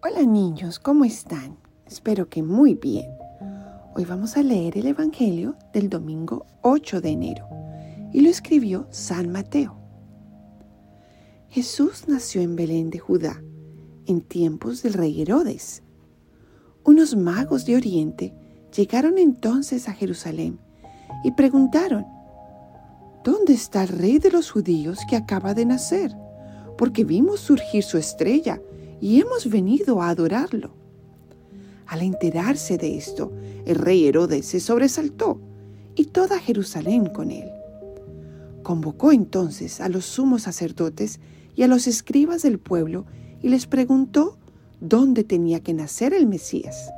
Hola niños, ¿cómo están? Espero que muy bien. Hoy vamos a leer el Evangelio del domingo 8 de enero y lo escribió San Mateo. Jesús nació en Belén de Judá en tiempos del rey Herodes. Unos magos de Oriente llegaron entonces a Jerusalén y preguntaron, ¿Dónde está el rey de los judíos que acaba de nacer? Porque vimos surgir su estrella y hemos venido a adorarlo. Al enterarse de esto, el rey Herodes se sobresaltó y toda Jerusalén con él. Convocó entonces a los sumos sacerdotes y a los escribas del pueblo y les preguntó dónde tenía que nacer el Mesías.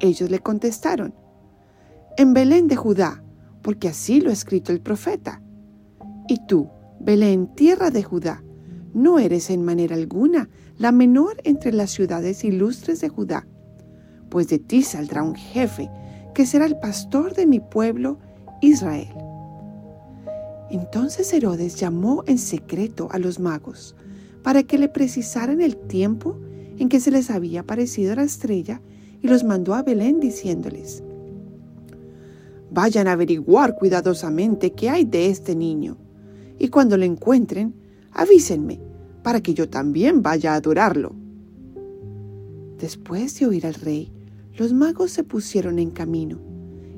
Ellos le contestaron, en Belén de Judá, porque así lo ha escrito el profeta. Y tú, Belén, tierra de Judá, no eres en manera alguna la menor entre las ciudades ilustres de Judá, pues de ti saldrá un jefe que será el pastor de mi pueblo Israel. Entonces Herodes llamó en secreto a los magos para que le precisaran el tiempo en que se les había aparecido la estrella y los mandó a Belén diciéndoles, Vayan a averiguar cuidadosamente qué hay de este niño, y cuando lo encuentren, avísenme para que yo también vaya a adorarlo. Después de oír al rey, los magos se pusieron en camino,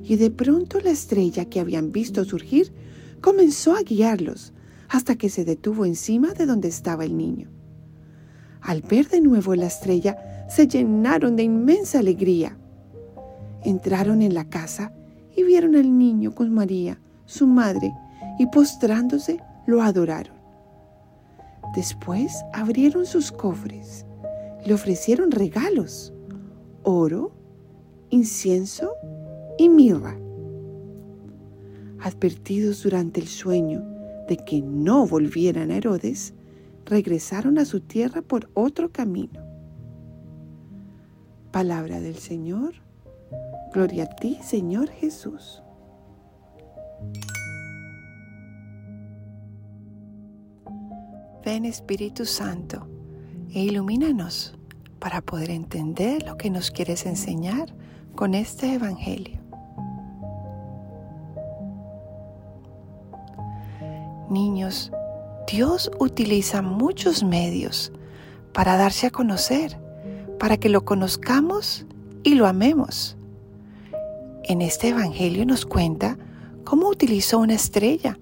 y de pronto la estrella que habían visto surgir comenzó a guiarlos hasta que se detuvo encima de donde estaba el niño. Al ver de nuevo la estrella, se llenaron de inmensa alegría. Entraron en la casa y vieron al niño con María, su madre, y postrándose lo adoraron. Después abrieron sus cofres, le ofrecieron regalos, oro, incienso y mirra. Advertidos durante el sueño de que no volvieran a Herodes, regresaron a su tierra por otro camino. Palabra del Señor. Gloria a ti, Señor Jesús. Ven Espíritu Santo e ilumínanos para poder entender lo que nos quieres enseñar con este Evangelio. Niños, Dios utiliza muchos medios para darse a conocer, para que lo conozcamos y lo amemos. En este Evangelio nos cuenta cómo utilizó una estrella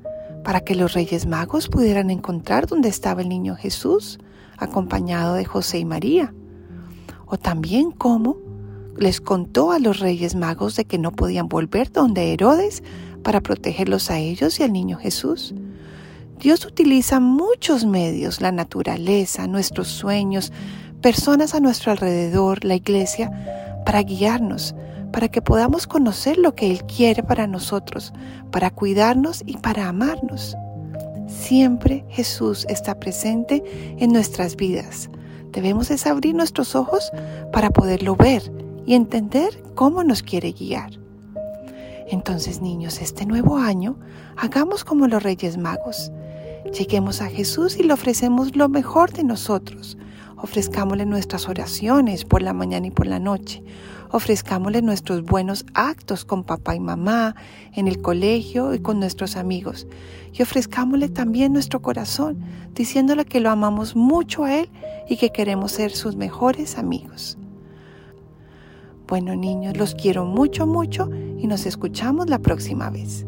para que los reyes magos pudieran encontrar dónde estaba el niño Jesús, acompañado de José y María. O también cómo les contó a los reyes magos de que no podían volver donde Herodes para protegerlos a ellos y al niño Jesús. Dios utiliza muchos medios, la naturaleza, nuestros sueños, personas a nuestro alrededor, la iglesia, para guiarnos, para que podamos conocer lo que Él quiere para nosotros, para cuidarnos y para amarnos. Siempre Jesús está presente en nuestras vidas. Debemos abrir nuestros ojos para poderlo ver y entender cómo nos quiere guiar. Entonces, niños, este nuevo año hagamos como los Reyes Magos Lleguemos a Jesús y le ofrecemos lo mejor de nosotros. Ofrezcámosle nuestras oraciones por la mañana y por la noche. Ofrezcámosle nuestros buenos actos con papá y mamá, en el colegio y con nuestros amigos. Y ofrezcámosle también nuestro corazón, diciéndole que lo amamos mucho a Él y que queremos ser sus mejores amigos. Bueno niños, los quiero mucho, mucho y nos escuchamos la próxima vez.